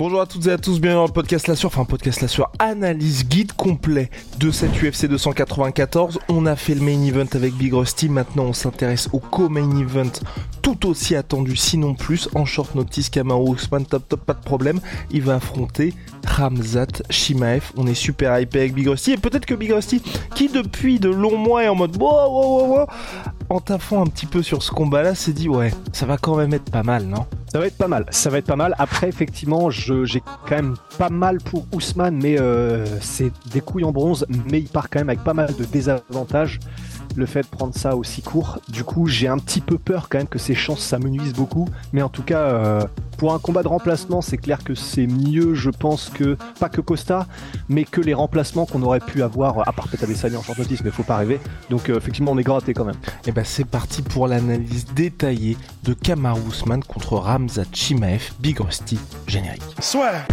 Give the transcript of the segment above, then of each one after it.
Bonjour à toutes et à tous, bienvenue dans le podcast La Sur, enfin podcast La analyse guide complet de cette UFC 294. On a fait le main event avec Big Rusty, maintenant on s'intéresse au co-main event tout aussi attendu, sinon plus, en short notice, Kamaru Usman, top top, pas de problème, il va affronter Ramzat Shimaev. On est super hypé avec Big Rusty, et peut-être que Big Rusty, qui depuis de longs mois est en mode wow, wow, wow, wow, en taffant un petit peu sur ce combat-là, s'est dit ouais, ça va quand même être pas mal, non? Ça va être pas mal, ça va être pas mal. Après, effectivement, j'ai quand même pas mal pour Ousmane, mais euh, c'est des couilles en bronze, mais il part quand même avec pas mal de désavantages. Le fait de prendre ça aussi court, du coup, j'ai un petit peu peur quand même que ses chances s'amenuisent beaucoup. Mais en tout cas, euh, pour un combat de remplacement, c'est clair que c'est mieux, je pense, que pas que Costa, mais que les remplacements qu'on aurait pu avoir, à part peut-être Adesanya en short notice, mais faut pas rêver. Donc, euh, effectivement, on est gratté quand même. Et ben c'est parti pour l'analyse détaillée de Kamaru Usman contre Ramzat Chimaev, Big Rusty, générique. Soit.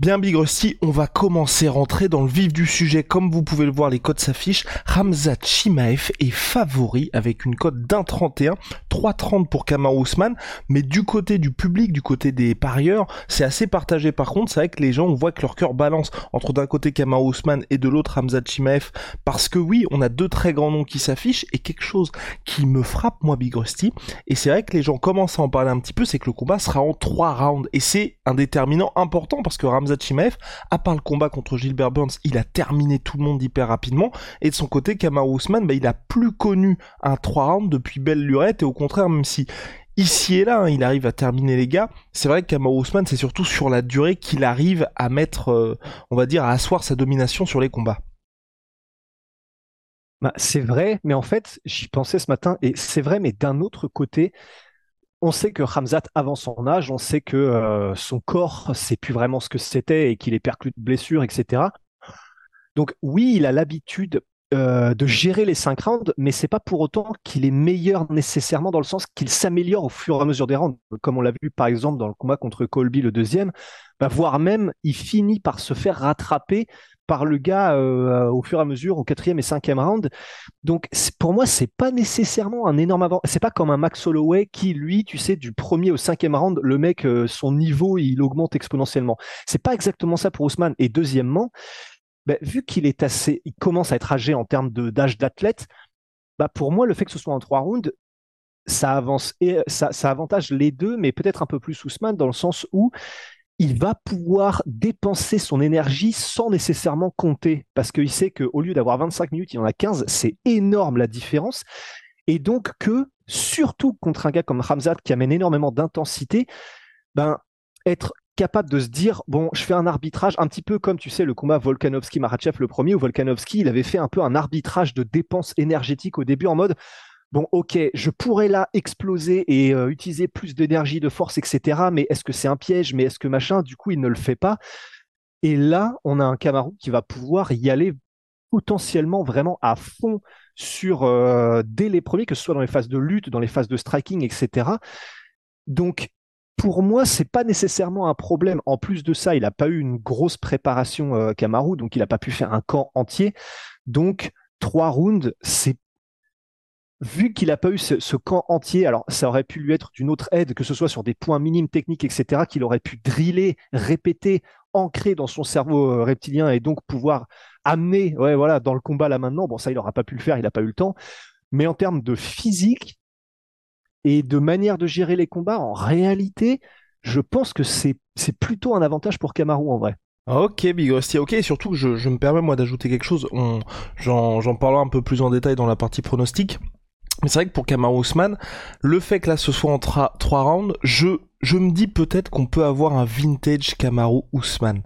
Bien Big Rusty, on va commencer à rentrer dans le vif du sujet. Comme vous pouvez le voir, les codes s'affichent. Ramzat Chimaev est favori avec une cote d'un 31, 3,30 pour Kamaru Usman. Mais du côté du public, du côté des parieurs, c'est assez partagé. Par contre, c'est vrai que les gens, on voit que leur cœur balance entre d'un côté Kamaru Usman et de l'autre Ramzat Chimaev. Parce que oui, on a deux très grands noms qui s'affichent et quelque chose qui me frappe, moi, Big Rusty, et c'est vrai que les gens commencent à en parler un petit peu, c'est que le combat sera en trois rounds. Et c'est un déterminant important parce que Ramzat Chimaev, à part le combat contre Gilbert Burns, il a terminé tout le monde hyper rapidement. Et de son côté, Kamaru Usman, bah, il a plus connu un 3 rounds depuis belle lurette. Et au contraire, même si ici et là, hein, il arrive à terminer les gars, c'est vrai que Kamaru Usman, c'est surtout sur la durée qu'il arrive à mettre, euh, on va dire, à asseoir sa domination sur les combats. Bah, c'est vrai, mais en fait, j'y pensais ce matin, et c'est vrai, mais d'un autre côté, on sait que Ramzat, avant son âge, on sait que euh, son corps, c'est plus vraiment ce que c'était et qu'il est perclus de blessures, etc. Donc oui, il a l'habitude euh, de gérer les cinq rounds, mais c'est pas pour autant qu'il est meilleur nécessairement dans le sens qu'il s'améliore au fur et à mesure des rounds, comme on l'a vu par exemple dans le combat contre Colby le deuxième, bah, voire même il finit par se faire rattraper par le gars euh, au fur et à mesure au quatrième et cinquième round. Donc pour moi c'est pas nécessairement un énorme avant. C'est pas comme un Max Holloway qui lui, tu sais, du premier au cinquième round, le mec euh, son niveau il augmente exponentiellement. C'est pas exactement ça pour Ousmane. Et deuxièmement, bah, vu qu'il est assez, il commence à être âgé en termes d'âge d'athlète, bah pour moi le fait que ce soit en trois rounds, ça avance et ça, ça avantage les deux, mais peut-être un peu plus Ousmane dans le sens où il va pouvoir dépenser son énergie sans nécessairement compter, parce qu'il sait qu'au lieu d'avoir 25 minutes, il en a 15, c'est énorme la différence. Et donc que, surtout contre un gars comme Ramzat qui amène énormément d'intensité, ben, être capable de se dire, bon, je fais un arbitrage, un petit peu comme, tu sais, le combat Volkanovski-Marachev le premier, où Volkanovski, il avait fait un peu un arbitrage de dépenses énergétiques au début en mode, bon, ok, je pourrais là exploser et euh, utiliser plus d'énergie, de force, etc. Mais est-ce que c'est un piège Mais est-ce que machin? Du coup, il ne le fait pas. Et là, on a un Camaro qui va pouvoir y aller potentiellement vraiment à fond sur euh, dès les premiers, que ce soit dans les phases de lutte, dans les phases de striking, etc. Donc, pour moi, c'est pas nécessairement un problème. En plus de ça, il n'a pas eu une grosse préparation euh, Kamaru, donc il n'a pas pu faire un camp entier. Donc, trois rounds, c'est vu qu'il n'a pas eu ce, camp entier, alors ça aurait pu lui être d'une autre aide, que ce soit sur des points minimes techniques, etc., qu'il aurait pu driller, répéter, ancrer dans son cerveau euh, reptilien et donc pouvoir amener, ouais, voilà, dans le combat là maintenant. Bon, ça, il n'aura pas pu le faire, il n'a pas eu le temps. Mais en termes de physique et de manière de gérer les combats, en réalité, je pense que c'est plutôt un avantage pour Kamaru en vrai. Ok, Big Rusty, ok, et surtout je, je me permets moi d'ajouter quelque chose, j'en parlerai un peu plus en détail dans la partie pronostic, mais c'est vrai que pour Kamaru Usman, le fait que là ce soit en trois rounds, je, je me dis peut-être qu'on peut avoir un vintage Kamaru Usman.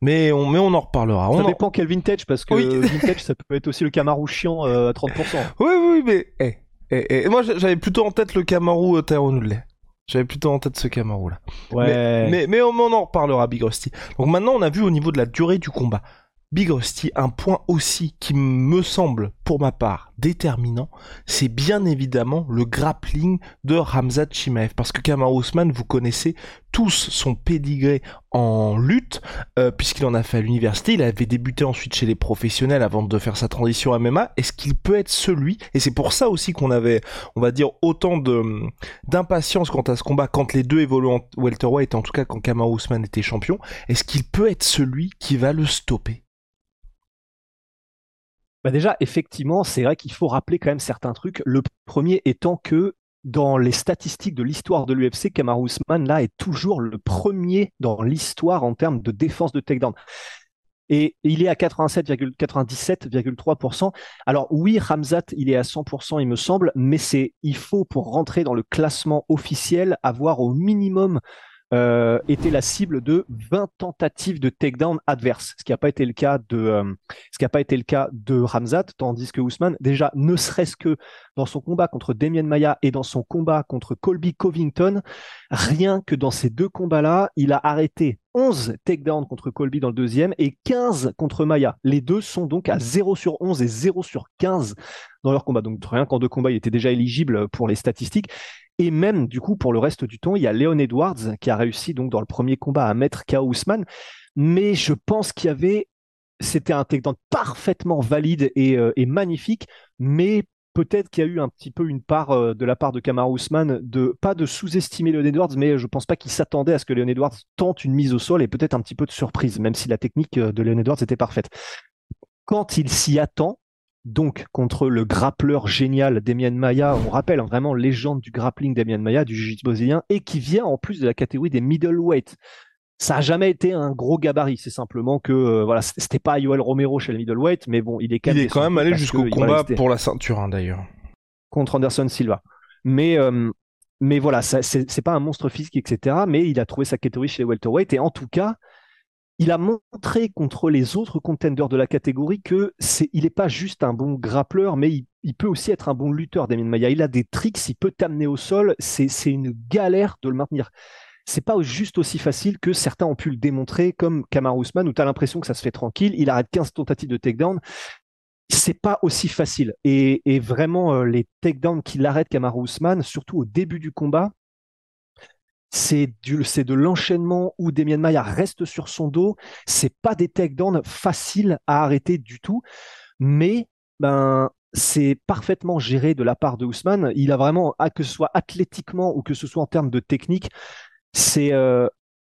Mais on, mais on en reparlera. Ça on dépend quel vintage, parce que vintage, ça peut être aussi le Camaro chiant euh, à 30%. Oui, oui, mais eh, eh, moi j'avais plutôt en tête le Camaro euh, Tyrone. J'avais plutôt en tête ce Camaro là. Ouais. Mais, mais, on, on en reparlera, Big Rusty. Donc maintenant, on a vu au niveau de la durée du combat. Big Rusty, un point aussi qui me semble, pour ma part, déterminant, c'est bien évidemment le grappling de Ramzat Chimaev. Parce que Kamar Ousmane, vous connaissez tous son pédigré en lutte, euh, puisqu'il en a fait à l'université, il avait débuté ensuite chez les professionnels avant de faire sa transition à MMA. Est-ce qu'il peut être celui, et c'est pour ça aussi qu'on avait, on va dire, autant d'impatience quant à ce combat, quand les deux évoluent en welterweight, en tout cas quand Kamar Ousmane était champion, est-ce qu'il peut être celui qui va le stopper? Bah déjà, effectivement, c'est vrai qu'il faut rappeler quand même certains trucs. Le premier étant que dans les statistiques de l'histoire de l'UFC, Kamaru Usman là est toujours le premier dans l'histoire en termes de défense de takedown. Et il est à 87,97,3%. Alors oui, Ramzat, il est à 100%, il me semble, mais c'est il faut pour rentrer dans le classement officiel avoir au minimum euh, était la cible de 20 tentatives de takedown adverse, ce qui n'a pas été le cas de euh, ce qui n'a pas été le cas de Ramzat, tandis que Ousmane déjà ne serait-ce que dans son combat contre Damien Maya et dans son combat contre Colby Covington, rien que dans ces deux combats-là, il a arrêté 11 takedowns contre Colby dans le deuxième et 15 contre Maya. Les deux sont donc à 0 sur 11 et 0 sur 15 dans leur combat. Donc rien qu'en deux combats, il était déjà éligible pour les statistiques. Et même, du coup, pour le reste du temps, il y a Leon Edwards qui a réussi donc dans le premier combat à mettre KO Ousmane. Mais je pense qu'il y avait, c'était un takedown parfaitement valide et, euh, et magnifique, mais peut-être qu'il y a eu un petit peu une part euh, de la part de Kamar Ousmane de pas de sous-estimer Leon Edwards, mais je pense pas qu'il s'attendait à ce que Leon Edwards tente une mise au sol et peut-être un petit peu de surprise, même si la technique euh, de Leon Edwards était parfaite. Quand il s'y attend, donc contre le grappleur génial Damien Maya, on rappelle hein, vraiment légende du grappling Damien Maya, du jiu-jitsu brésilien, et qui vient en plus de la catégorie des middleweight. Ça a jamais été un gros gabarit, c'est simplement que euh, voilà, c'était pas Yoel Romero chez le middleweight, mais bon, il est quand même, il est quand même allé jusqu'au combat pour la ceinture hein, d'ailleurs contre Anderson Silva. Mais euh, mais voilà, c'est pas un monstre physique, etc. Mais il a trouvé sa catégorie chez les welterweight et en tout cas, il a montré contre les autres contenders de la catégorie que c'est, il n'est pas juste un bon grappleur, mais il, peut aussi être un bon lutteur, Damien Maya. Il a des tricks, il peut t'amener au sol. C'est, une galère de le maintenir. C'est pas juste aussi facile que certains ont pu le démontrer, comme Kamar Ousmane, où tu as l'impression que ça se fait tranquille. Il arrête 15 tentatives de takedown. C'est pas aussi facile. Et, vraiment, euh, les takedowns qu'il arrête Kamar Ousmane, surtout au début du combat, c'est de l'enchaînement où Demian Maia reste sur son dos. C'est pas des takedowns faciles à arrêter du tout, mais ben c'est parfaitement géré de la part de Ousmane. Il a vraiment, que ce soit athlétiquement ou que ce soit en termes de technique, c'est euh,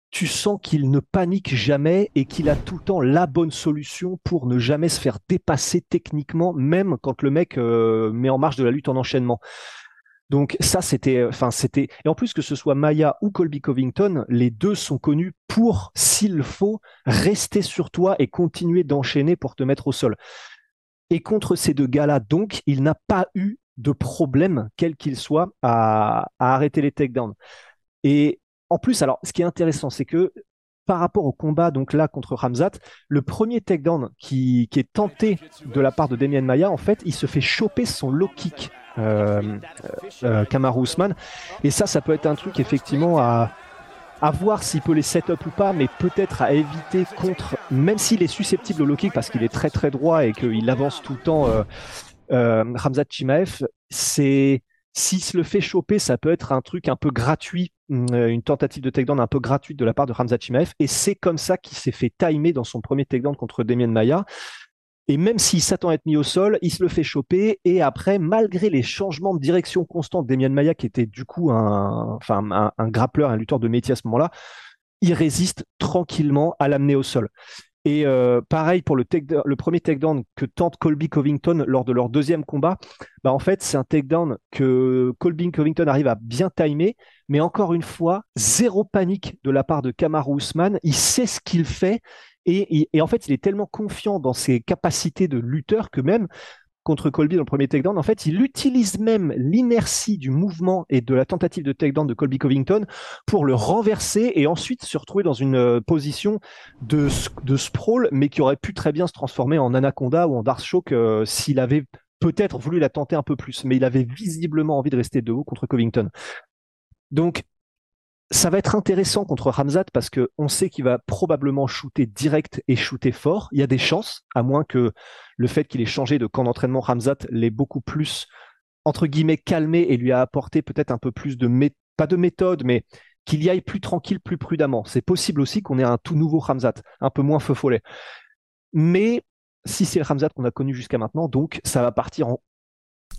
tu sens qu'il ne panique jamais et qu'il a tout le temps la bonne solution pour ne jamais se faire dépasser techniquement, même quand le mec euh, met en marche de la lutte en enchaînement. Donc ça, c'était, euh, enfin c'était, et en plus que ce soit Maya ou Colby Covington, les deux sont connus pour, s'il faut, rester sur toi et continuer d'enchaîner pour te mettre au sol. Et contre ces deux gars-là, donc, il n'a pas eu de problème, quel qu'il soit, à, arrêter les takedowns. Et en plus, alors, ce qui est intéressant, c'est que par rapport au combat donc là contre Ramzat, le premier takedown qui, qui est tenté de la part de Damien Maya, en fait, il se fait choper son low kick euh, euh, Usman. Et ça, ça peut être un truc effectivement à, à voir s'il peut les set up ou pas, mais peut-être à éviter contre, même s'il est susceptible au low parce qu'il est très très droit et qu'il avance tout le temps, euh, euh, Ramzat Chimaev, c'est s'il se le fait choper, ça peut être un truc un peu gratuit, euh, une tentative de takedown un peu gratuite de la part de Ramzat Chimaev, et c'est comme ça qu'il s'est fait timer dans son premier takedown contre Damien Maya. Et même s'il s'attend à être mis au sol, il se le fait choper. Et après, malgré les changements de direction constants de Maya, qui était du coup un, enfin, un, un lutteur de métier à ce moment-là, il résiste tranquillement à l'amener au sol. Et euh, pareil pour le, le premier takedown que tente Colby Covington lors de leur deuxième combat, bah en fait c'est un takedown que Colby Covington arrive à bien timer, mais encore une fois zéro panique de la part de Kamaru Usman. Il sait ce qu'il fait et, en fait, il est tellement confiant dans ses capacités de lutteur que même contre Colby dans le premier takedown, en fait, il utilise même l'inertie du mouvement et de la tentative de takedown de Colby Covington pour le renverser et ensuite se retrouver dans une euh, position de, de sprawl, mais qui aurait pu très bien se transformer en anaconda ou en Shock euh, s'il avait peut-être voulu la tenter un peu plus, mais il avait visiblement envie de rester debout contre Covington. Donc, ça va être intéressant contre Ramzat parce que on sait qu'il va probablement shooter direct et shooter fort. Il y a des chances, à moins que le fait qu'il ait changé de camp d'entraînement Ramzat l'ait beaucoup plus entre guillemets calmé et lui a apporté peut-être un peu plus de pas de méthode, mais qu'il y aille plus tranquille, plus prudemment. C'est possible aussi qu'on ait un tout nouveau Ramzat, un peu moins feu follet. Mais si c'est le Ramzat qu'on a connu jusqu'à maintenant, donc ça va partir en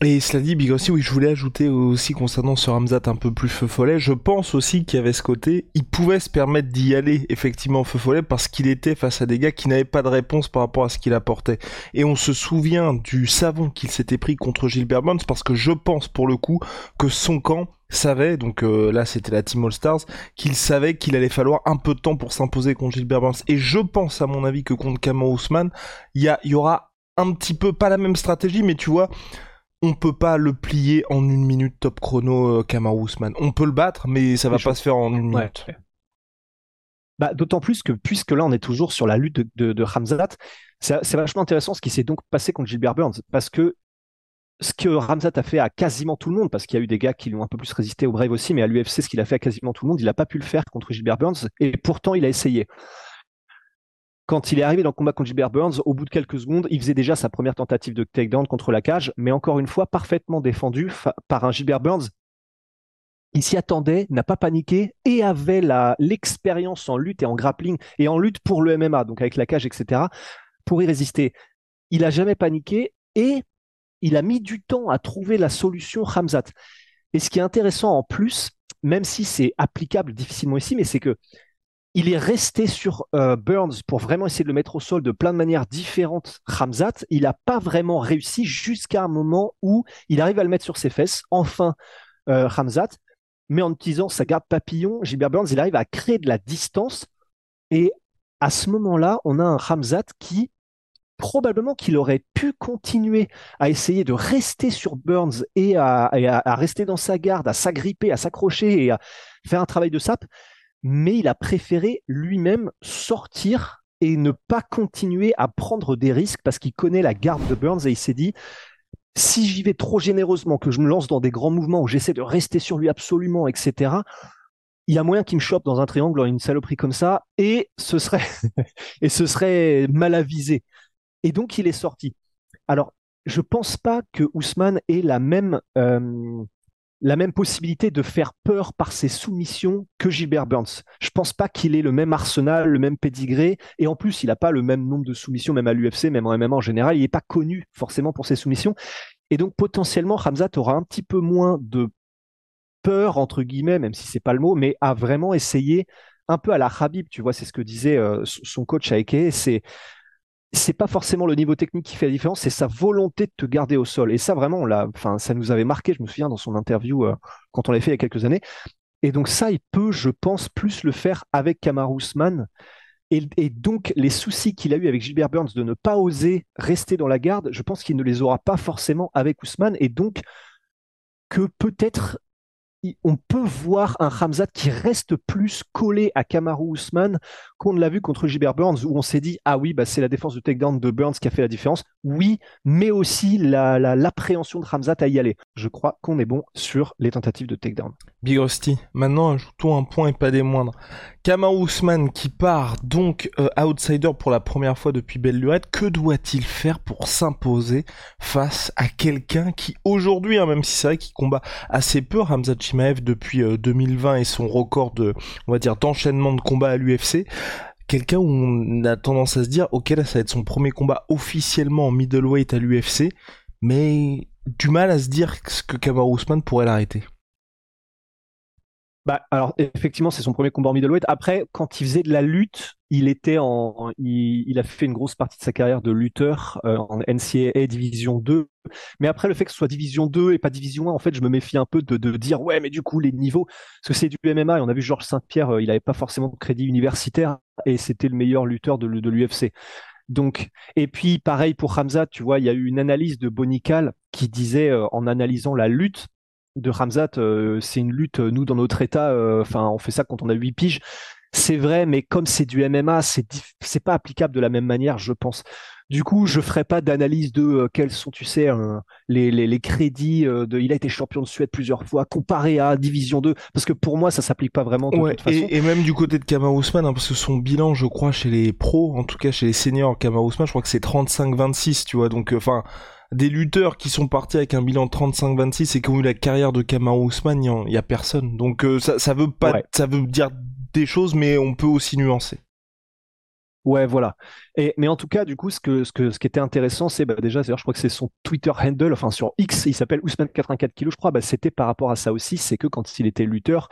et cela dit, Big aussi, oui, je voulais ajouter aussi concernant ce Ramzat un peu plus feu follet, je pense aussi qu'il y avait ce côté, il pouvait se permettre d'y aller effectivement feu follet parce qu'il était face à des gars qui n'avaient pas de réponse par rapport à ce qu'il apportait. Et on se souvient du savon qu'il s'était pris contre Gilbert Burns parce que je pense pour le coup que son camp savait, donc euh, là c'était la Team All Stars, qu'il savait qu'il allait falloir un peu de temps pour s'imposer contre Gilbert Burns. Et je pense à mon avis que contre Kamau Ousmane, il y, y aura un petit peu, pas la même stratégie, mais tu vois, on peut pas le plier en une minute top chrono euh, Kamaru Usman. On peut le battre, mais ça va pas se faire en une minute. Bah, D'autant plus que, puisque là, on est toujours sur la lutte de, de, de Ramzat, c'est vachement intéressant ce qui s'est donc passé contre Gilbert Burns, parce que ce que Ramzat a fait à quasiment tout le monde, parce qu'il y a eu des gars qui l'ont un peu plus résisté au Brave aussi, mais à l'UFC, ce qu'il a fait à quasiment tout le monde, il n'a pas pu le faire contre Gilbert Burns, et pourtant il a essayé quand il est arrivé dans le combat contre Gilbert Burns, au bout de quelques secondes, il faisait déjà sa première tentative de takedown contre la cage, mais encore une fois, parfaitement défendu par un Gilbert Burns. Il s'y attendait, n'a pas paniqué et avait l'expérience en lutte et en grappling et en lutte pour le MMA, donc avec la cage, etc., pour y résister. Il a jamais paniqué et il a mis du temps à trouver la solution Hamzat. Et ce qui est intéressant en plus, même si c'est applicable difficilement ici, mais c'est que il est resté sur euh, Burns pour vraiment essayer de le mettre au sol de plein de manières différentes. Ramzat, il n'a pas vraiment réussi jusqu'à un moment où il arrive à le mettre sur ses fesses. Enfin, euh, mais en utilisant sa garde papillon, Gilbert Burns, il arrive à créer de la distance. Et à ce moment-là, on a un Ramzat qui probablement qu'il aurait pu continuer à essayer de rester sur Burns et à, à rester dans sa garde, à s'agripper, à s'accrocher et à faire un travail de sape mais il a préféré lui-même sortir et ne pas continuer à prendre des risques parce qu'il connaît la garde de Burns et il s'est dit si j'y vais trop généreusement, que je me lance dans des grands mouvements où j'essaie de rester sur lui absolument, etc., il y a moyen qu'il me chope dans un triangle, une saloperie comme ça, et ce serait, et ce serait mal avisé. Et donc il est sorti. Alors, je pense pas que Ousmane ait la même euh, la même possibilité de faire peur par ses soumissions que Gilbert Burns. Je pense pas qu'il ait le même arsenal, le même pédigré, et en plus, il n'a pas le même nombre de soumissions, même à l'UFC, même en MMA en général. Il n'est pas connu forcément pour ses soumissions. Et donc, potentiellement, Hamzat aura un petit peu moins de peur, entre guillemets, même si c'est pas le mot, mais à vraiment essayer un peu à la Habib, tu vois, c'est ce que disait euh, son coach Aike, c'est c'est pas forcément le niveau technique qui fait la différence, c'est sa volonté de te garder au sol. Et ça, vraiment, là, enfin, ça nous avait marqué, je me souviens, dans son interview euh, quand on l'a fait il y a quelques années. Et donc ça, il peut, je pense, plus le faire avec Kamaru Usman. Et, et, donc, les soucis qu'il a eu avec Gilbert Burns de ne pas oser rester dans la garde, je pense qu'il ne les aura pas forcément avec Usman. Et donc, que peut-être on peut voir un Hamzat qui reste plus collé à Kamaru Usman qu'on ne l'a vu contre Gilbert Burns, où on s'est dit ah oui, bah, c'est la défense de takedown de Burns qui a fait la différence. Oui, mais aussi l'appréhension la, de Hamzat à y aller. Je crois qu'on est bon sur les tentatives de takedown. Big Rusty, maintenant ajoutons un point et pas des moindres. Kamaru Usman qui part donc euh, outsider pour la première fois depuis belle que doit-il faire pour s'imposer face à quelqu'un qui aujourd'hui, hein, même si c'est vrai qu'il combat assez peu, Hamzat Chimaev depuis 2020 euh, et son record de, on d'enchaînement de combats à l'UFC, quelqu'un où on a tendance à se dire, ok là ça va être son premier combat officiellement en middleweight à l'UFC, mais du mal à se dire que Kamaru Usman pourrait l'arrêter. Bah, alors effectivement, c'est son premier combat en middleweight. Après, quand il faisait de la lutte, il était en, il, a fait une grosse partie de sa carrière de lutteur euh, en NCAA Division 2. Mais après, le fait que ce soit Division 2 et pas Division 1, en fait, je me méfie un peu de, de dire ouais, mais du coup les niveaux, parce que c'est du MMA et on a vu Georges Saint-Pierre, euh, il n'avait pas forcément de crédit universitaire et c'était le meilleur lutteur de, de l'UFC. Donc, et puis pareil pour Hamzat, tu vois, il y a eu une analyse de Bonical qui disait, euh, en analysant la lutte de Hamzat, euh, c'est une lutte, euh, nous dans notre état, enfin, on fait ça quand on a 8 piges. C'est vrai, mais comme c'est du MMA, c'est c'est pas applicable de la même manière, je pense. Du coup, je ferai pas d'analyse de euh, quels sont, tu sais, les, les, les, crédits euh, de. Il a été champion de Suède plusieurs fois, comparé à Division 2, parce que pour moi, ça s'applique pas vraiment de toute façon. Et, même du côté de Kamar Ousmane, hein, parce que son bilan, je crois, chez les pros, en tout cas chez les seniors, Kamar Ousmane, je crois que c'est 35-26, tu vois. Donc, euh, enfin. Des lutteurs qui sont partis avec un bilan de 35-26 et qui ont eu la carrière de Kamar Ousmane, il y, a personne. Donc ça, ça veut pas, ça veut dire des choses, mais on peut aussi nuancer. Ouais, voilà. Et, mais en tout cas, du coup, ce, que, ce, que, ce qui était intéressant, c'est bah, déjà, je crois que c'est son Twitter handle, enfin sur X, il s'appelle Ousmane84 kg, je crois, bah, c'était par rapport à ça aussi, c'est que quand il était lutteur,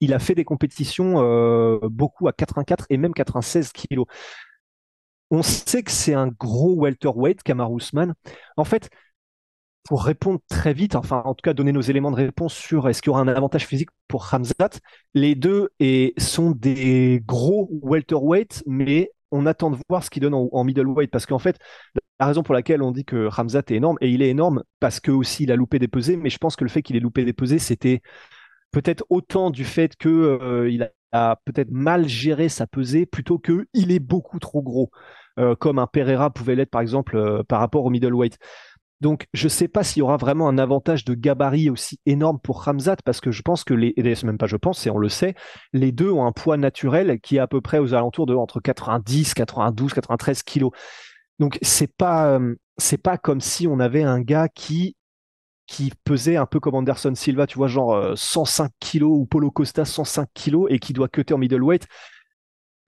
il a fait des compétitions euh, beaucoup à 84 et même 96 kilos. On sait que c'est un gros welterweight, Kamar Ousmane. En fait, pour répondre très vite, enfin en tout cas donner nos éléments de réponse sur est-ce qu'il y aura un avantage physique pour Hamzat, les deux sont des gros welterweight, mais on attend de voir ce qu'il donne en, middleweight parce qu'en fait, la raison pour laquelle on dit que Ramzat est énorme, et il est énorme parce que aussi il a loupé des pesées, mais je pense que le fait qu'il ait loupé des pesées, c'était peut-être autant du fait qu'il euh, peut-être mal géré sa pesée plutôt que il est beaucoup trop gros, euh, comme un Pereira pouvait l'être par exemple euh, par rapport au middleweight. Donc, je ne sais pas s'il y aura vraiment un avantage de gabarit aussi énorme pour Ramzat, parce que je pense que les, et même pas je pense, et on le sait, les deux ont un poids naturel qui est à peu près aux alentours de entre 90, 92, 93 kilos. Donc, c'est pas, euh, c'est pas comme si on avait un gars qui, qui pesait un peu comme Anderson Silva, tu vois, genre 105 euh, kilos ou Polo Costa 105 kilos et qui doit cutter en middleweight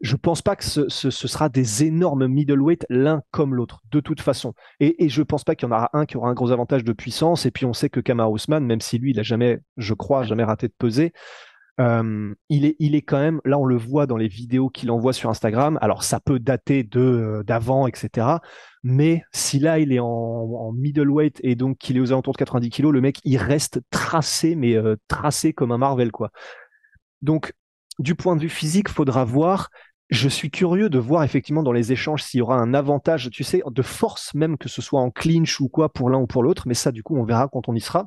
je pense pas que ce, sera des énormes middleweight l'un comme l'autre, de toute façon. Et, et je pense pas qu'il y en aura un qui aura un gros avantage de puissance. Et puis on sait que Kamar Ousmane, même si lui, il a jamais, je crois, jamais raté de peser, euh, il est, il est quand même, là on le voit dans les vidéos qu'il envoie sur Instagram. Alors ça peut dater de euh, d'avant, etc. Mais si là il est en, middleweight et donc qu'il est aux alentours de 90 kilos, le mec il reste tracé, mais euh, tracé comme un Marvel quoi. Donc du point de vue physique, faudra voir. Je suis curieux de voir effectivement dans les échanges s'il y aura un avantage, tu sais, de force même que ce soit en clinch ou quoi pour l'un ou pour l'autre, mais ça du coup on verra quand on y sera.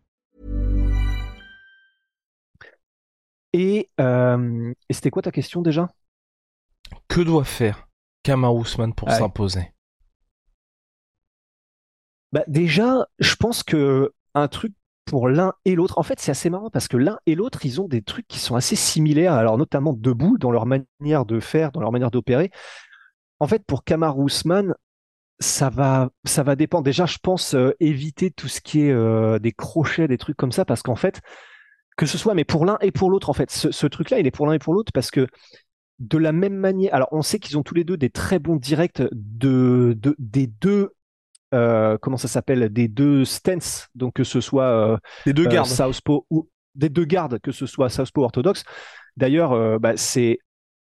Et, euh, et c'était quoi ta question déjà? Que doit faire Kamar Ousmane pour s'imposer? Bah Déjà, je pense que un truc pour l'un et l'autre. En fait, c'est assez marrant parce que l'un et l'autre, ils ont des trucs qui sont assez similaires, alors notamment debout, dans leur manière de faire, dans leur manière d'opérer. En fait, pour Kamar Ousmane, ça va, ça va dépendre. Déjà, je pense euh, éviter tout ce qui est euh, des crochets, des trucs comme ça, parce qu'en fait, que ce soit, mais pour l'un et pour l'autre, en fait, ce, truc-là, il est pour l'un et pour l'autre parce que de la même manière, alors on sait qu'ils ont tous les deux des très bons directs de, de des deux euh, comment ça s'appelle? Des deux stances, donc que ce soit euh, des deux gardes. Southpaw ou des deux gardes, que ce soit Southpaw orthodoxe. D'ailleurs, euh, bah, c'est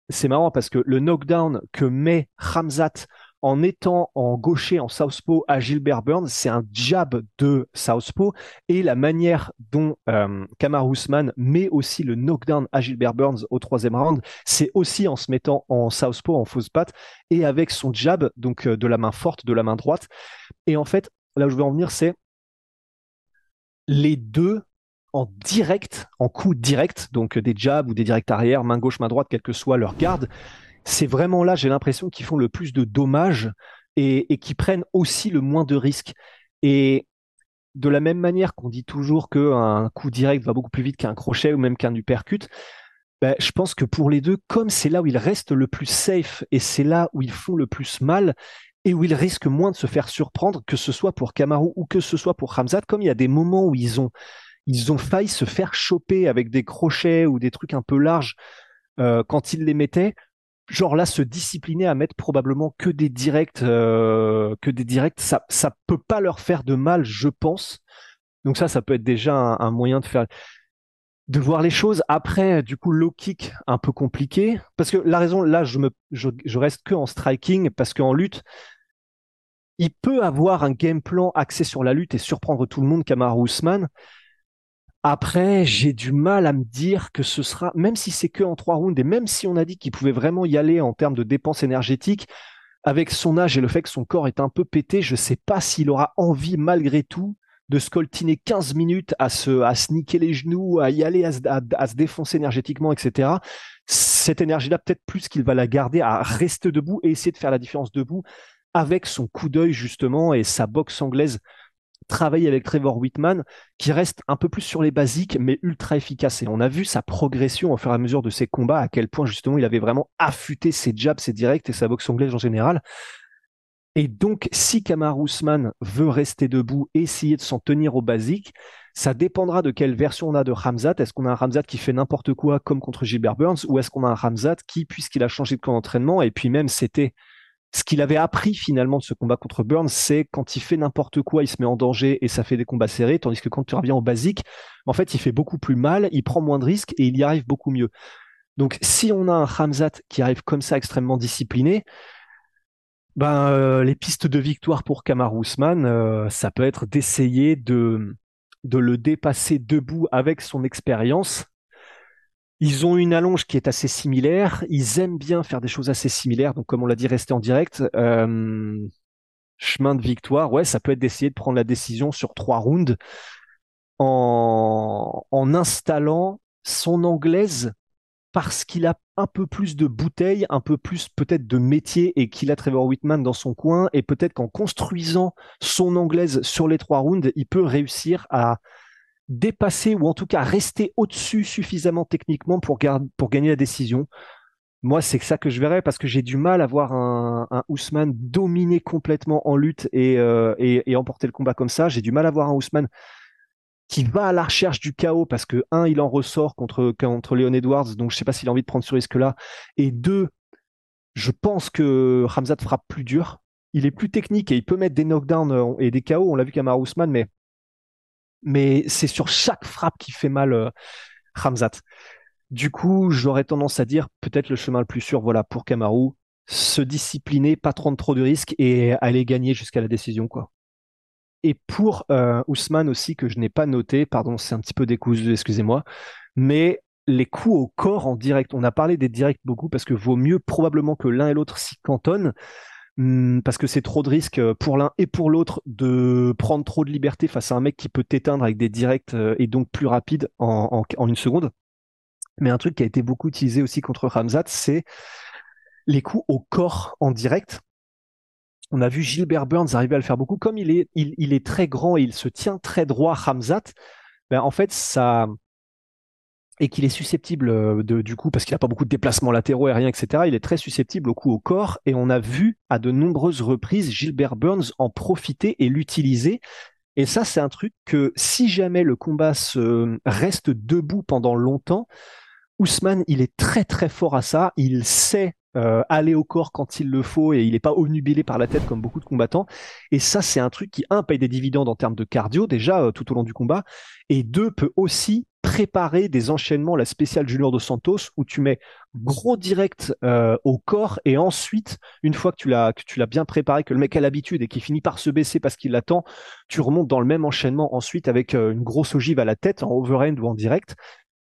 c'est marrant parce que le knockdown que met Ramzat en étant en gaucher, en southpaw à Gilbert Burns, c'est un jab de southpaw et la manière dont euh, Kamar Ousmane met aussi le knockdown à Gilbert Burns au troisième round, c'est aussi en se mettant en southpaw, en fausse patte et avec son jab, donc euh, de la main forte, de la main droite. Et en fait, là où je veux en venir, c'est les deux en direct, en coup direct, donc des jabs ou des directs arrière, main gauche, main droite, quelle que soit leur garde, c'est vraiment là, j'ai l'impression qu'ils font le plus de dommages et, qui prennent aussi le moins de risques. Et de la même manière qu'on dit toujours qu'un coup direct va beaucoup plus vite qu'un crochet ou même qu'un uppercut, ben, je pense que pour les deux, comme c'est là où ils restent le plus safe et c'est là où ils font le plus mal et où ils risquent moins de se faire surprendre, que ce soit pour Kamaru ou que ce soit pour Hamzat, comme il y a des moments où ils ont, failli se faire choper avec des crochets ou des trucs un peu larges euh, quand ils les mettaient, genre là se discipliner à mettre probablement que des directs, euh, que des directs, ça ça peut pas leur faire de mal, je pense. Donc ça, ça peut être déjà un, moyen de faire de voir les choses. Après, du coup, low kick un peu compliqué parce que la raison là, je me je, reste que en striking parce qu'en lutte, il peut avoir un game plan axé sur la lutte et surprendre tout le monde, Kamaru Usman. Après, j'ai du mal à me dire que ce sera, même si c'est que en trois rounds et même si on a dit qu'il pouvait vraiment y aller en termes de dépenses énergétiques, avec son âge et le fait que son corps est un peu pété, je sais pas s'il aura envie malgré tout de scoltiner 15 minutes à se, à se niquer les genoux, à y aller, à se, défoncer énergétiquement, etc. Cette énergie-là, peut-être plus qu'il va la garder à rester debout et essayer de faire la différence debout avec son coup d'œil justement et sa boxe anglaise travailler avec Trevor Whitman, qui reste un peu plus sur les basiques, mais ultra efficace. Et on a vu sa progression au fur et à mesure de ses combats, à quel point justement il avait vraiment affûté ses jabs, ses directs et sa boxe anglaise en général. Et donc, si Kamar Ousmane veut rester debout essayer de s'en tenir aux basiques, ça dépendra de quelle version on a de Ramzat. Est-ce qu'on a un Ramzat qui fait n'importe quoi comme contre Gilbert Burns ou est-ce qu'on a un Ramzat qui, puisqu'il a changé de camp d'entraînement et puis même c'était ce qu'il avait appris finalement de ce combat contre Burns, c'est quand il fait n'importe quoi, il se met en danger et ça fait des combats serrés, tandis que quand tu reviens au basique, en fait, il fait beaucoup plus mal, il prend moins de risques et il y arrive beaucoup mieux. Donc, si on a un Hamzat qui arrive comme ça extrêmement discipliné, ben euh, les pistes de victoire pour Kamar Ousmane, euh, ça peut être d'essayer de de le dépasser debout avec son expérience ils ont une allonge qui est assez similaire. Ils aiment bien faire des choses assez similaires. Donc, comme on l'a dit, rester en direct. Euh, chemin de victoire, ouais, ça peut être d'essayer de prendre la décision sur trois rounds en, en installant son anglaise parce qu'il a un peu plus de bouteilles, un peu plus peut-être de métier et qu'il a Trevor Whitman dans son coin et peut-être qu'en construisant son anglaise sur les trois rounds, il peut réussir à dépasser ou en tout cas rester au-dessus suffisamment techniquement pour, gagner la décision. Moi, c'est ça que je verrais parce que j'ai du mal à voir un, Ousmane dominer complètement en lutte euh, et, emporter le combat comme ça. J'ai du mal à voir un Ousmane qui va à la recherche du chaos parce que un, il en ressort contre contre Leon Edwards, donc je sais pas s'il a envie de prendre ce risque-là. Et deux, je pense que Ramzat frappe plus dur. Il est plus technique et il peut mettre des knockdowns euh, et des KO. On l'a vu qu'Amar Ousmane, mais mais c'est sur chaque frappe qui fait mal euh, Ramzat. Du coup, j'aurais tendance à dire peut-être le chemin le plus sûr, voilà, pour Kamaru, se discipliner, pas prendre trop de risques et aller gagner jusqu'à la décision, quoi. Et pour euh, Ousmane aussi, que je n'ai pas noté, pardon, c'est un petit peu décousu, excusez-moi, mais les coups au corps en direct. On a parlé des directs beaucoup parce que vaut mieux probablement que l'un et l'autre s'y cantonnent. Hmm, parce que c'est trop de risques euh, pour l'un et pour l'autre de prendre trop de liberté face à un mec qui peut t'éteindre avec des directs euh, et donc plus rapide en, une seconde. Mais un truc qui a été beaucoup utilisé aussi contre Ramzat, c'est les coups au corps en direct. On a vu Gilbert Burns arriver à le faire beaucoup. Comme il est, il, est très grand et il se tient très droit, Ramzat, ben en fait, ça, et qu'il est susceptible euh, de, du coup, parce qu'il n'a pas beaucoup de déplacements latéraux et rien, etc., il est très susceptible au coup au corps. Et on a vu à de nombreuses reprises Gilbert Burns en profiter et l'utiliser. Et ça, c'est un truc que si jamais le combat se reste debout pendant longtemps, Ousmane, il est très très fort à ça. Il sait euh, aller au corps quand il le faut et il n'est pas obnubilé par la tête comme beaucoup de combattants. Et ça, c'est un truc qui, un, paye des dividendes en termes de cardio déjà euh, tout au long du combat, et deux, peut aussi préparer des enchaînements, la spéciale Junior de Santos, où tu mets gros direct euh, au corps et ensuite, une fois que tu l'as bien préparé, que le mec a l'habitude et qu'il finit par se baisser parce qu'il l'attend, tu remontes dans le même enchaînement ensuite avec euh, une grosse ogive à la tête en overhand ou en direct.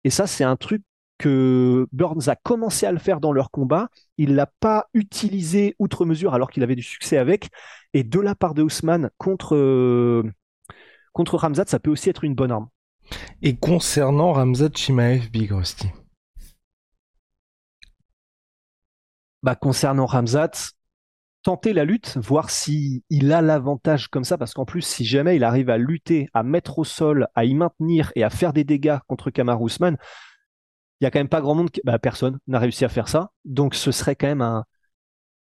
Et ça, c'est un truc que Burns a commencé à le faire dans leur combat. Il l'a pas utilisé outre mesure alors qu'il avait du succès avec. Et de la part de Ousmane contre euh, contre Ramzat, ça peut aussi être une bonne arme. Et concernant Ramzat Chimaev, Big bah, Concernant Ramzat, tenter la lutte, voir si a l'avantage comme ça, parce qu'en plus, si jamais il arrive à lutter, à mettre au sol, à y maintenir et à faire des dégâts contre Kamar Ousmane, il y a quand même pas grand monde, bah, personne n'a réussi à faire ça. Donc ce serait quand même un,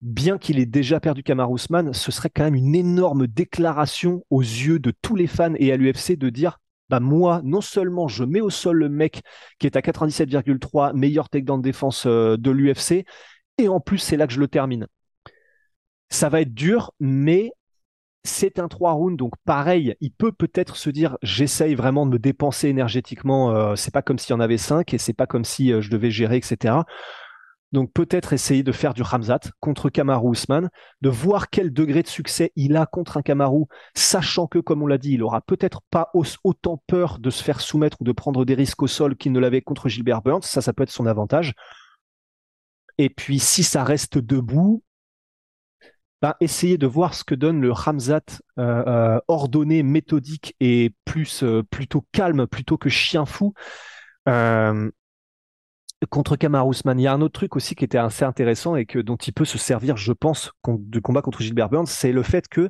bien qu'il ait déjà perdu Kamar Ousmane, ce serait quand même une énorme déclaration aux yeux de tous les fans et à l'UFC de dire bah moi, non seulement je mets au sol le mec qui est à 97,3 meilleur take de défense euh, de l'UFC, et en plus c'est là que je le termine. Ça va être dur, mais c'est un 3 rounds, donc pareil, il peut peut-être se dire j'essaye vraiment de me dépenser énergétiquement, euh, c'est pas comme s'il y en avait 5 et c'est pas comme si euh, je devais gérer, etc. Donc peut-être essayer de faire du Ramzat contre Kamaru Usman, de voir quel degré de succès il a contre un Kamaru, sachant que, comme on l'a dit, il aura peut-être pas autant peur de se faire soumettre ou de prendre des risques au sol qu'il ne l'avait contre Gilbert Burns. Ça, ça peut être son avantage. Et puis si ça reste debout, ben, essayer de voir ce que donne le Ramzat euh, euh, ordonné, méthodique et plus euh, plutôt calme plutôt que chien fou contre Kamar Ousmane. Il y a un autre truc aussi qui était assez intéressant et que dont il peut se servir, je pense, du combat contre Gilbert Burns, c'est le fait que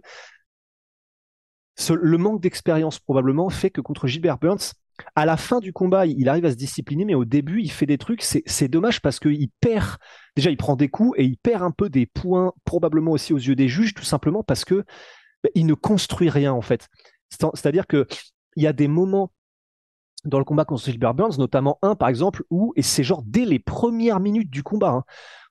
le manque d'expérience probablement fait que contre Gilbert Burns, à la fin du combat, il arrive à se discipliner, mais au début, il fait des trucs. C'est dommage parce qu'il perd. Déjà, il prend des coups et il perd un peu des points, probablement aussi aux yeux des juges, tout simplement parce que bah, il ne construit rien en fait. C'est-à-dire que il y a des moments dans le combat contre Gilbert Burns, notamment un par exemple où et c'est genre dès les premières minutes du combat hein,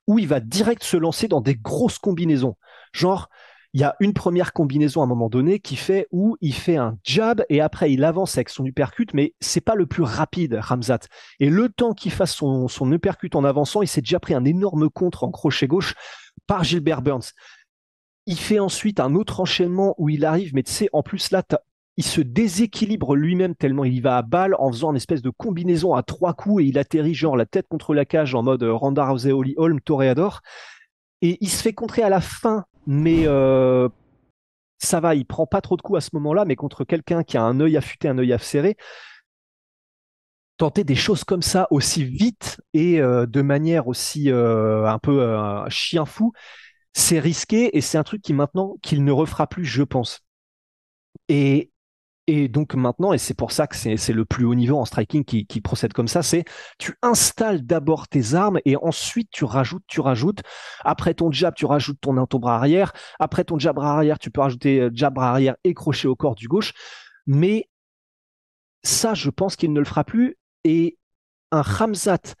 où il va direct se lancer dans des grosses combinaisons, genre il y a une première combinaison à un moment donné qui fait où il fait un jab et après il avance avec son uppercut, mais c'est pas le plus rapide, Ramzat. Et le temps qu'il fasse son, son uppercut en avançant, il s'est déjà pris un énorme contre en crochet gauche par Gilbert Burns. Il fait ensuite un autre enchaînement où il arrive, mais tu sais, en plus là, il se déséquilibre lui-même tellement il y va à balle en faisant une espèce de combinaison à trois coups et il atterrit genre la tête contre la cage en mode Ronda Rousey, Holm, Toreador. Et il se fait contrer à la fin mais euh, ça va, il prend pas trop de coups à ce moment-là, mais contre quelqu'un qui a un œil affûté, un œil serré, tenter des choses comme ça aussi vite et euh, de manière aussi euh, un peu chien fou, c'est risqué et c'est un truc qui maintenant qu'il ne refera plus, je pense. Et et donc maintenant, et c'est pour ça que c'est le plus haut niveau en striking qui, procède comme ça, c'est tu installes d'abord tes armes et ensuite tu rajoutes, tu rajoutes. Après ton jab, tu rajoutes ton, ton bras arrière. Après ton jab arrière, tu peux rajouter euh, jab arrière et crochet au corps du gauche. Mais ça, je pense qu'il ne le fera plus. Et un Ramzat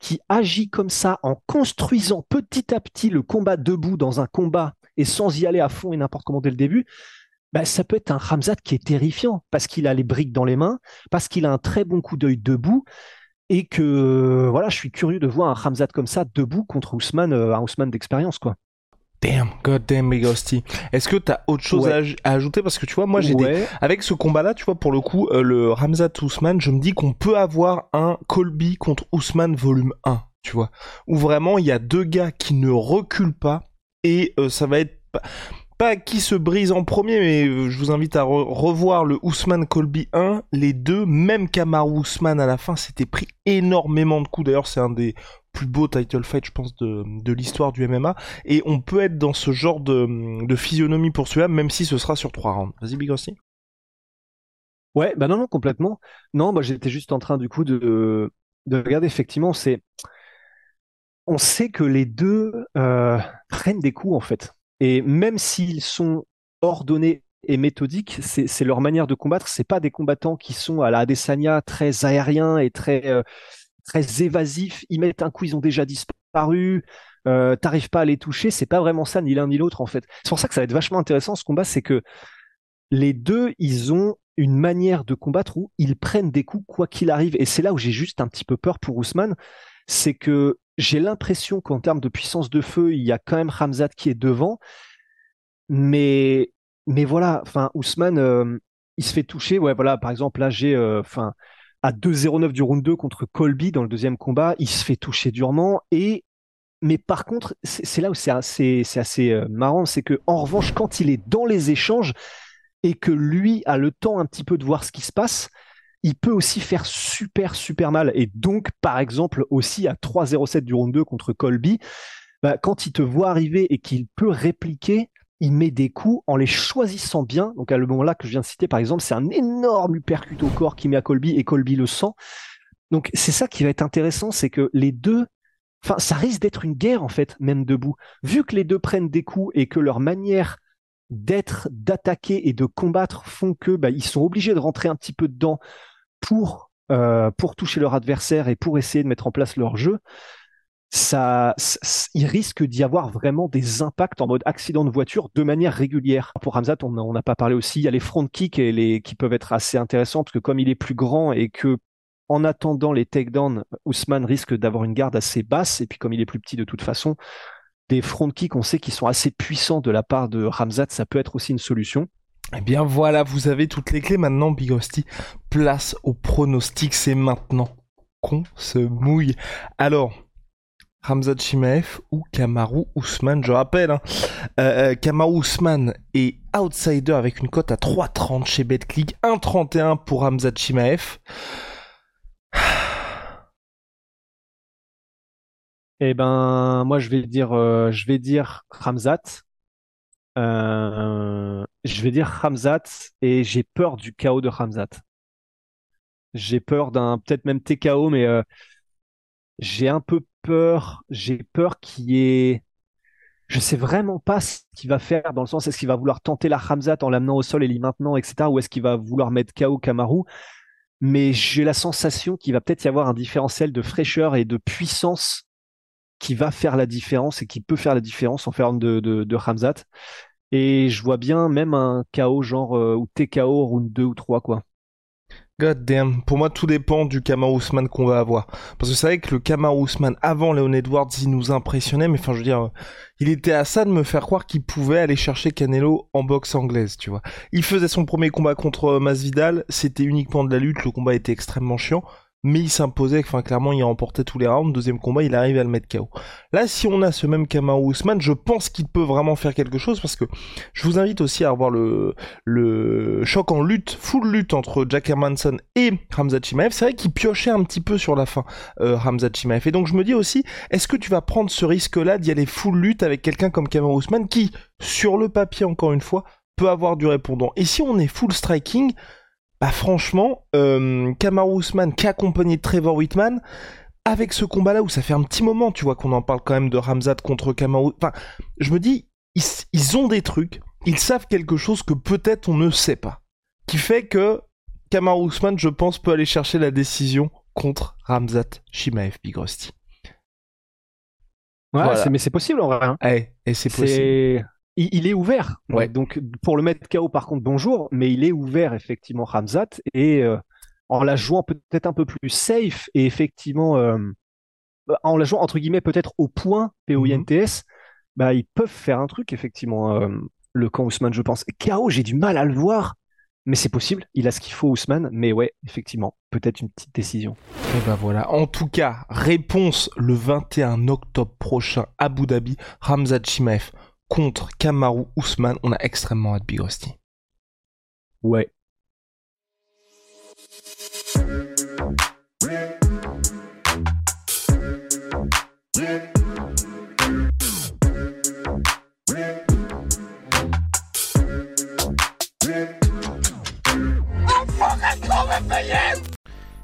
qui agit comme ça en construisant petit à petit le combat debout dans un combat et sans y aller à fond et n'importe comment dès le début, bah, ça peut être un Ramzat qui est terrifiant parce qu'il a les briques dans les mains, parce qu'il a un très bon coup d'œil debout et que voilà, je suis curieux de voir un Ramzat comme ça debout contre Ousmane, euh, un Ousmane d'expérience quoi. Damn, god damn Megosti. Est-ce que t'as autre chose à, ajouter? Parce que tu vois, moi j'ai des... avec ce combat-là, tu vois, pour le coup, euh, le Ramzat Ousmane, je me dis qu'on peut avoir un Colby contre Ousmane volume 1, tu vois, où vraiment il y a deux gars qui ne reculent pas et euh, ça va être pas qui se brise en premier, mais euh, je vous invite à revoir le Ousmane Colby 1. Les deux, même Kamaru Ousmane à la fin, s'était pris énormément de coups. D'ailleurs, c'est un des plus beaux title fights, je pense, de, l'histoire du MMA. Et on peut être dans ce genre de, physionomie pour celui-là, même si ce sera sur trois rounds. Vas-y, Big Rossi. Ouais, bah non, non, complètement. Non, bah j'étais juste en train, du coup, de, de regarder. Effectivement, c'est. On sait que les deux euh, prennent des coups, en fait. Et même s'ils sont ordonnés et méthodiques, c'est leur manière de combattre. C'est pas des combattants qui sont à la Adesanya très aériens et très euh, très évasifs. Ils mettent un coup, ils ont déjà disparu. Euh, T'arrives pas à les toucher. C'est pas vraiment ça ni l'un ni l'autre en fait. C'est pour ça que ça va être vachement intéressant ce combat, c'est que les deux, ils ont une manière de combattre où ils prennent des coups quoi qu'il arrive. Et c'est là où j'ai juste un petit peu peur pour Ousmane, c'est que j'ai l'impression qu'en termes de puissance de feu, il y a quand même Hamzat qui est devant. Mais, voilà, enfin, Ousmane, euh, il se fait toucher. Ouais, voilà, par exemple, là, j'ai, euh, enfin, à 2-0-9 du round 2 contre Colby dans le deuxième combat, il se fait toucher durement. Et, mais par contre, c'est là où c'est assez, c'est assez euh, marrant, c'est que, en revanche, quand il est dans les échanges et que lui a le temps un petit peu de voir ce qui se passe, il peut aussi faire super, super mal. Et donc, par exemple, aussi à 3-0-7 du round 2 contre Colby, bah, quand il te voit arriver et qu'il peut répliquer, il met des coups en les choisissant bien. Donc, à le moment là que je viens de citer, par exemple, c'est un énorme uppercut au corps qui met à Colby et Colby le sent. Donc, c'est ça qui va être intéressant, c'est que les deux, enfin, ça risque d'être une guerre, en fait, même debout. Vu que les deux prennent des coups et que leur manière d'être, d'attaquer et de combattre font que bah, ils sont obligés de rentrer un petit peu dedans pour, euh, pour toucher leur adversaire et pour essayer de mettre en place leur jeu, ça, il risque d'y avoir vraiment des impacts en mode accident de voiture de manière régulière. Pour Ramzat, on n'a pas parlé aussi, il y a les front kicks et les, qui peuvent être assez intéressants parce que comme il est plus grand et que en attendant les takedowns, Ousmane risque d'avoir une garde assez basse et puis comme il est plus petit de toute façon, des front kicks, on sait qu'ils sont assez puissants de la part de Ramzat, ça peut être aussi une solution. Eh bien voilà, vous avez toutes les clés maintenant, Big Hostie. Place au pronostic, c'est maintenant qu'on se mouille. Alors, Ramzat Chimaev ou Kamaru Ousmane, je rappelle, hein, euh, euh, Kamaru Ousmane est outsider avec une cote à 3,30 chez BetClick, 1,31 pour Ramzat Chimaev. Eh ben, moi, je vais dire, euh, je vais dire Ramzat. Euh, je vais dire Ramzat et j'ai peur du chaos de Ramzat. J'ai peur d'un peut-être même TKO, mais euh, j'ai un peu peur. J'ai peur qu'il y ait. Je sais vraiment pas ce qu'il va faire dans le sens est-ce qu'il va vouloir tenter la Ramzat en l'amenant au sol et l'y maintenant, etc. Ou est-ce qu'il va vouloir mettre KO Kamaru Mais j'ai la sensation qu'il va peut-être y avoir un différentiel de fraîcheur et de puissance qui va faire la différence et qui peut faire la différence en ferme de, de, de. Et je vois bien même un KO genre euh, ou TKO round 2 ou 3 quoi. God damn. Pour moi, tout dépend du Kamar Ousmane qu'on va avoir. Parce que c'est vrai que le Kamar Ousmane, avant Leon Edwards, il nous impressionnait, mais enfin, je veux dire, il était à ça de me faire croire qu'il pouvait aller chercher Canelo en boxe anglaise, tu vois. Il faisait son premier combat contre Masvidal, c'était uniquement de la lutte, le combat était extrêmement chiant mais il s'imposait, enfin clairement il remportait tous les rounds, deuxième combat il arrive à le mettre KO. Là si on a ce même Kamaru Usman, je pense qu'il peut vraiment faire quelque chose parce que je vous invite aussi à revoir le, le choc en lutte, full lutte entre Jack Hermanson et Hamza Chimaev, c'est vrai qu'il piochait un petit peu sur la fin euh, Hamza Chimaev, et donc je me dis aussi, est-ce que tu vas prendre ce risque-là d'y aller full lutte avec quelqu'un comme Kamaru Usman qui, sur le papier encore une fois, peut avoir du répondant, et si on est full striking, bah franchement, euh, Kamaru Usman qui a accompagné Trevor Whitman, avec ce combat-là où ça fait un petit moment, tu vois, qu'on en parle quand même de Ramzat contre Kamaru. Enfin, je me dis, ils, ont des trucs, ils savent quelque chose que peut-être on ne sait pas, qui fait que Kamaru Usman, je pense, peut aller chercher la décision contre Ramzat Shimaev Big Rusty. Ouais, mais c'est possible en vrai. Hein. et c'est possible il, est ouvert. Ouais. Donc pour le mettre KO par contre bonjour, mais il est ouvert effectivement Ramzat et euh, en la jouant peut-être un peu plus safe et effectivement euh, en la jouant entre guillemets peut-être au point POINTS, mhm. bah ils peuvent faire un truc effectivement euh, le camp Ousmane je pense. KO j'ai du mal à le voir. Mais c'est possible, il a ce qu'il faut Ousmane, mais ouais, effectivement, peut-être une petite décision. Et ben voilà, en tout cas, réponse le 21 octobre prochain, Abu Dhabi, Ramzat Chimaev contre Kamaru Ousmane. On a extrêmement hâte, Big Rusty. Ouais.